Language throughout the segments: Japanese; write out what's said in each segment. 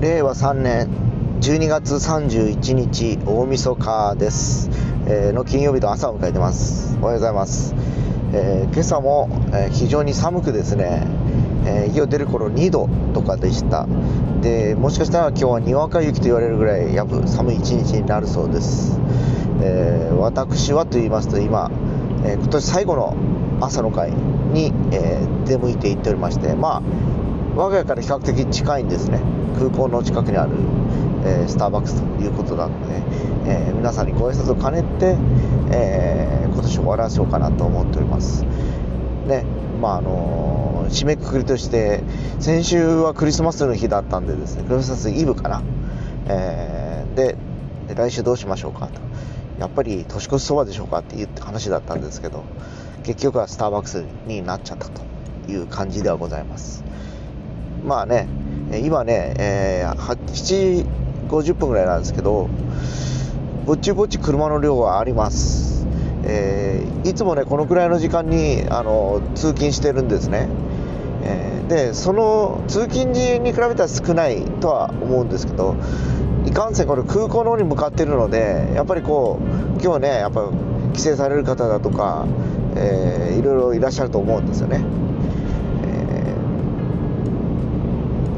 令和3年12月31日大晦日です、えーの金曜日の朝を迎えてます。おはようございます、えー今朝も、えー非常に寒くですね、えー家を出る頃2度とかでした。でもしかしたら今日はにわか雪と言われるぐらいやぶ寒い一日になるそうです、えー私はと言いますと今、えー今年最後の朝の会に、えー出向いて行っておりましてまあ我が家から比較的近いんですね。空港の近くにある、えースターバックスということなので、えー皆さんにご挨拶を兼ねて、えー今年終わらせようかなと思っております。ねまああの締めくくりとして先週はクリスマスの日だったんでですねクリスマスイブかな、えーで来週どうしましょうかと。やっぱり年越しそばでしょうかっていう話だったんですけど結局はスターバックスになっちゃったという感じではございます。まあね今ね、えー、7時50分ぐらいなんですけどぼっちぼっち車の量はあります、えーいつもねこのくらいの時間にあの通勤してるんですね、えーでその通勤時に比べたら少ないとは思うんですけどいかんせんこれ空港の方に向かってるのでやっぱりこう今日ねやっぱ帰省される方だとか、えーいろいろいらっしゃると思うんですよね、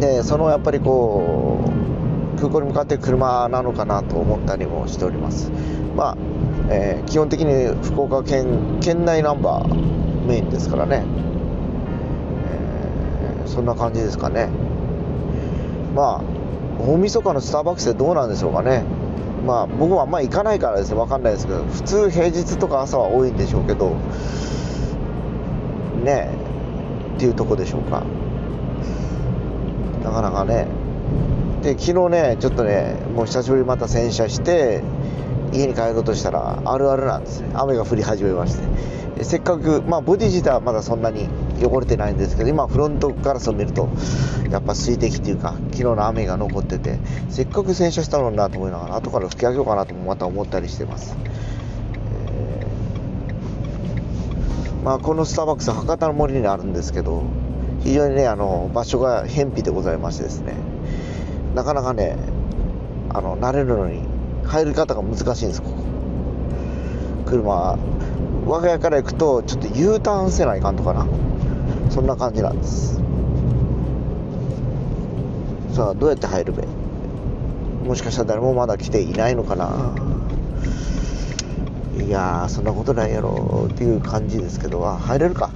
でそのやっぱりこう空港に向かって車なのかなと思ったりもしております。まあ、えー基本的に福岡県県内ナンバーメインですからね、えーそんな感じですかね。まあ大晦日のスターバックスでどうなんでしょうかね。まあ僕はあんま行かないからです。ね分かんないですけど普通平日とか朝は多いんでしょうけどねえっていうとこでしょうか。なかなかね。で昨日ねちょっとねもう久しぶりにまた洗車して家に帰ろうとしたらあるあるなんですね。雨が降り始めまして。せっかくまあボディ自体はまだそんなに汚れてないんですけど今フロントガラスを見るとやっぱ水滴っていうか昨日の雨が残っててせっかく洗車したのになと思いながら後から拭き上げようかなともまた思ったりしてます、えーまあこのスターバックス博多の森にあるんですけど非常にねあの場所が偏僻でございましてですね。なかなかねあの慣れるのに入り方が難しいんですここ。車我が家から行くとちょっと U ターンせないかんとかな。そんな感じなんです。さあどうやって入るべ？もしかしたら誰もまだ来ていないのかな。いやそんなことないやろっていう感じですけど。あ入れるか。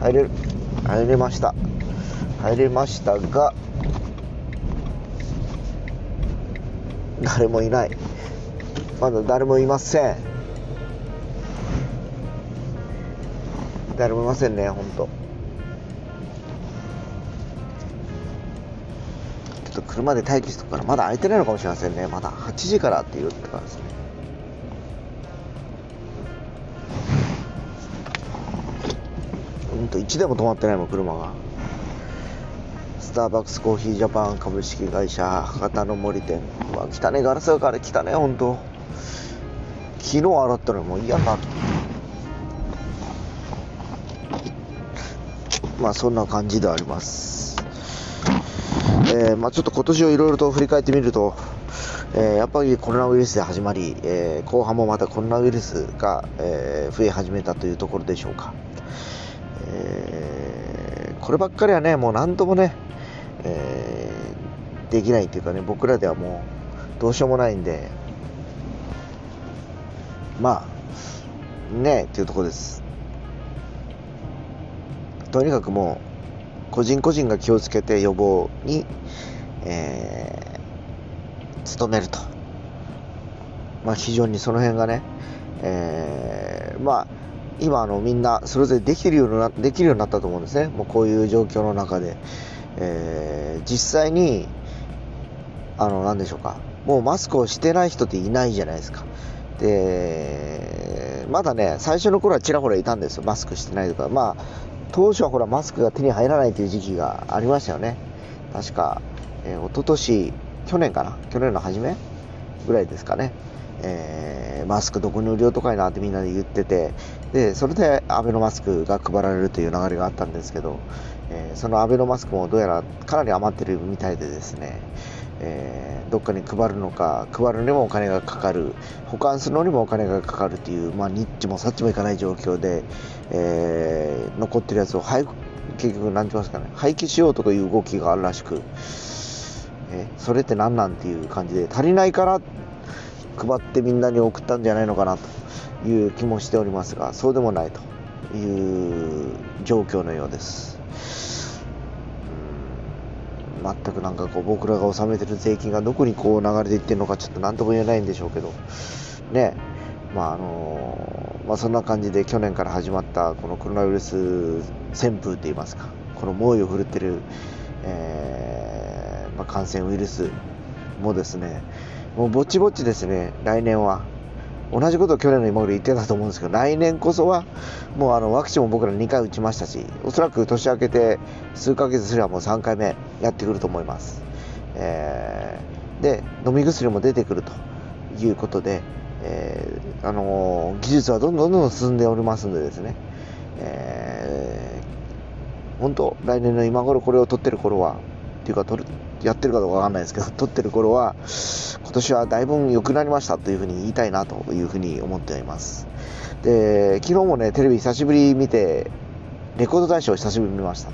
入れる。入れました。入れましたが誰もいない。まだ誰もいません。誰もいませんね本当。ちょっと車で待機しとくからまだ空いてないのかもしれませんね。まだ8時からって言ってからですね。うんと1でも止まってないもん車が。スターバックスコーヒージャパン株式会社博多の森店。うわ汚ねガラスだから汚ね本当昨日洗ったのもう嫌になまあそんな感じではあります。えーまあ、ちょっと今年をいろいろと振り返ってみると、えーやっぱりコロナウイルスで始まり、えー後半もまたコロナウイルスが、えー増え始めたというところでしょうか、えーこればっかりはねもう何ともね、えーできないっていうかね僕らではもうどうしようもないんでまあねっていうとこです。とにかくもう個人個人が気をつけて予防に、えー努めると、まあ、非常にその辺がね、えーまあ今あのみんなそれぞれできるようになできるようになったと思うんですね。もうこういう状況の中で、えー実際にあの何でしょうか。もうマスクをしてない人っていないじゃないですか。でまだね最初の頃はちらほらいたんですよ。マスクしてないとか。まあ当初はほらマスクが手に入らないという時期がありましたよね。確か、えー、一昨年去年かな。去年の初めぐらいですかね、えーマスクどこに売りようとかいなってみんなで言ってて、でそれでアベノマスクが配られるという流れがあったんですけど、えー、そのアベノマスクもどうやらかなり余ってるみたいでですね、えー、どっかに配るのか配るにもお金がかかる。保管するのにもお金がかかるという、まあ、ニッチもサッチもいかない状況で、え、残ってるやつを廃結局何て言いますかね。廃棄しようとかいう動きがあるらしく、えそれって何なんていう感じで足りないから配ってみんなに送ったんじゃないのかなという気もしておりますがそうでもないという状況のようです。全くなんかこう僕らが納めてる税金がどこにこう流れていってるのかちょっと何とも言えないんでしょうけどねまああのまあ、そんな感じで去年から始まったこのコロナウイルス旋風といいますかこの猛威を振るってる、えー、あ、感染ウイルスもですねもうぼちぼちですね来年は。同じことを去年の今頃言ってたと思うんですけど来年こそはもうあのワクチンも僕ら2回打ちましたしおそらく年明けて数ヶ月すればもう3回目やってくると思います、えー、で飲み薬も出てくるということで、えー、あのー、技術はどんどんどんどん進んでおりますんでですね、えー、本当来年の今頃これを取ってる頃はっていうか取るやってるかどうかわかんないですけど撮ってる頃は今年はだいぶ良くなりましたというふうに言いたいなというふうに思っています。で昨日もねテレビ久しぶり見てレコード大賞久しぶりに見ました。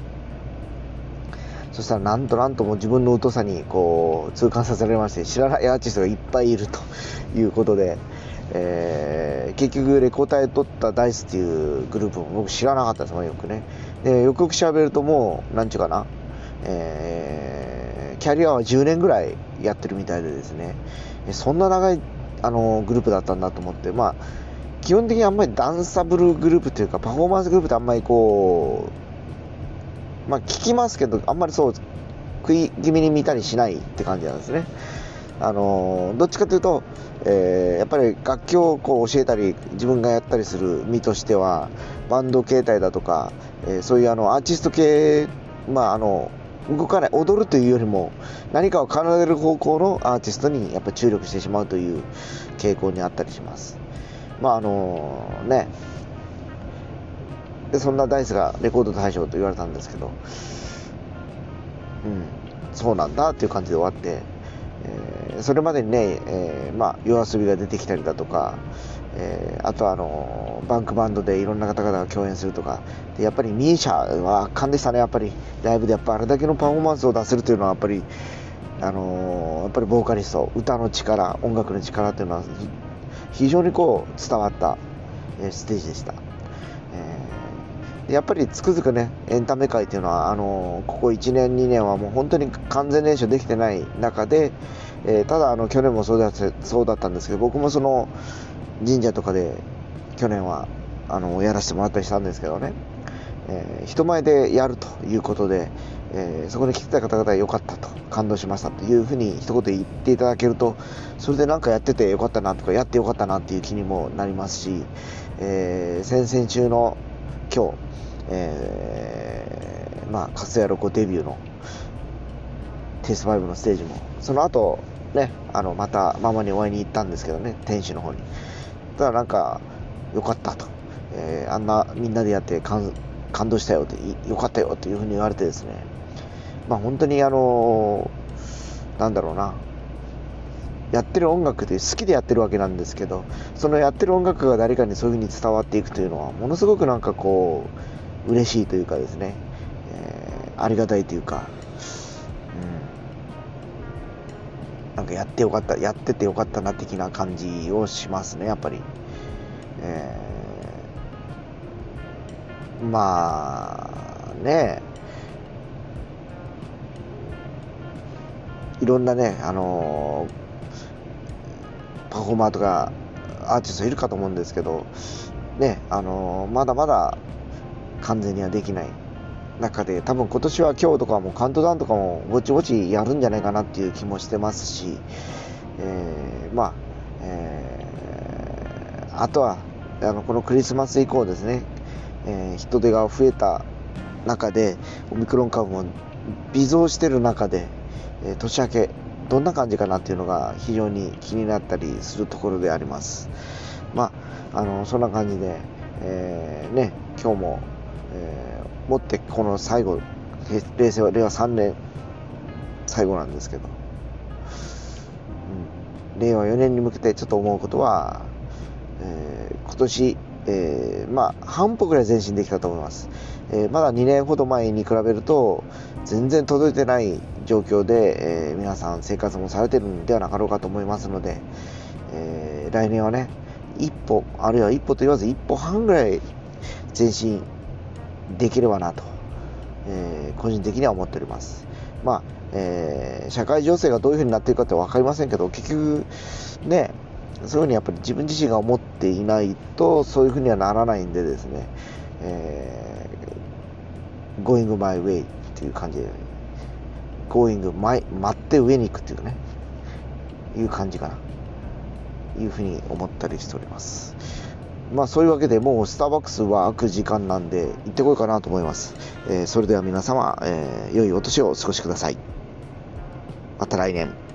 そしたらなんとなんとも自分の疎さにこう痛感させられまして知らないアーティストがいっぱいいるということで、えー、結局レコーダーで撮ったダイスっていうグループも僕知らなかったですもんよくね。でよくよく調べるともう何ちゅうかな、えー、キャリアは10年ぐらいやってるみたいでですね。そんな長いあのグループだったんだと思って。まあ基本的にあんまりダンサブルグループというかパフォーマンスグループってあんまりこうまあ聞きますけどあんまりそう食い気味に見たりしないって感じなんですね。あのどっちかというと、えー、やっぱり楽器をこう教えたり自分がやったりする身としてはバンド形態だとか、えー、そういうあのアーティスト系まああの動かない踊るというよりも何かを奏でる方向のアーティストにやっぱ注力してしまうという傾向にあったりします。まああのね。でそんなダイスがレコード大賞と言われたんですけど。うん。そうなんだっていう感じで終わって、えー、それまでにね、えー、まあ、夜遊びが出てきたりだとか、えー、あとあのバンクバンドでいろんな方々が共演するとか。でやっぱりミーシャは圧巻でしたねやっぱり。ライブでやっぱあれだけのパフォーマンスを出せるというのはやっぱりあのー、やっぱりボーカリスト歌の力音楽の力というのは非常にこう伝わった、えステージでした、えー、やっぱりつくづくねエンタメ界というのはあの、ここ1年2年はもう本当に完全燃焼できてない中で、えただあの去年もそうだそうだったんですけど僕もその神社とかで去年はあのやらせてもらったりしたんですけどね、えー、人前でやるということで、えー、そこに来てた方々良かったと感動しましたというふうに一言言っていただけるとそれで何かやっててよかったなとかやってよかったなっていう気にもなりますし、えー、先々週の今日、えー、まあ活やろこデビューのテスト5のステージもその後ねあのまたママにお会いに行ったんですけどね天使の方に。ただなんか良かったと、えー、あんなみんなでやって感動したよってよかったよっていうふうに言われてですね。まあ本当にあのー、なんだろうな。やってる音楽で好きでやってるわけなんですけどそのやってる音楽が誰かにそういうふうに伝わっていくというのはものすごくなんかこう嬉しいというかですね、えー、ありがたいというか、なんかやってよかったやっててよかったな的な感じをしますねやっぱり。えー、まあねいろんなね、あのー、パフォーマーとかアーティストいるかと思うんですけど、ね、あのー、まだまだ完全にはできない中で多分今年は今日とかもカウントダウンとかもぼちぼちやるんじゃないかなっていう気もしてますし、えー、まあ、えー、あとはあのこのクリスマス以降ですね、えー、人手が増えた中でオミクロン株も微増してる中で、え、年明けどんな感じかなっていうのが非常に気になったりするところであります。まああのそんな感じで、え、ね、今日も、えー、もってこの最後、平成は令和3年最後なんですけど、うん、令和4年に向けてちょっと思うことは、えー、今年、えー、まあ、半歩ぐらい前進できたと思います。えー、まだ2年ほど前に比べると、全然届いてない状況で、え、皆さん生活もされてるんではなかろうかと思いますので、えー、来年はね、一歩、あるいは一歩と言わず一歩半ぐらい前進できればなと、え個人的には思っております。まあ、え社会情勢がどういうふうになっていくかって分かりませんけど、結局、ね、そういうふうにやっぱり自分自身が思っていないと、そういうふうにはならないんでですね、えー、going my way っていう感じで、going my 待って上に行くっていうね、いう感じかな。いうふうに思ったりしております。まあそういうわけでもうスターバックスは開く時間なんで行ってこいかなと思います。えー、それでは皆様、えー、良いお年をお過ごしください。また来年。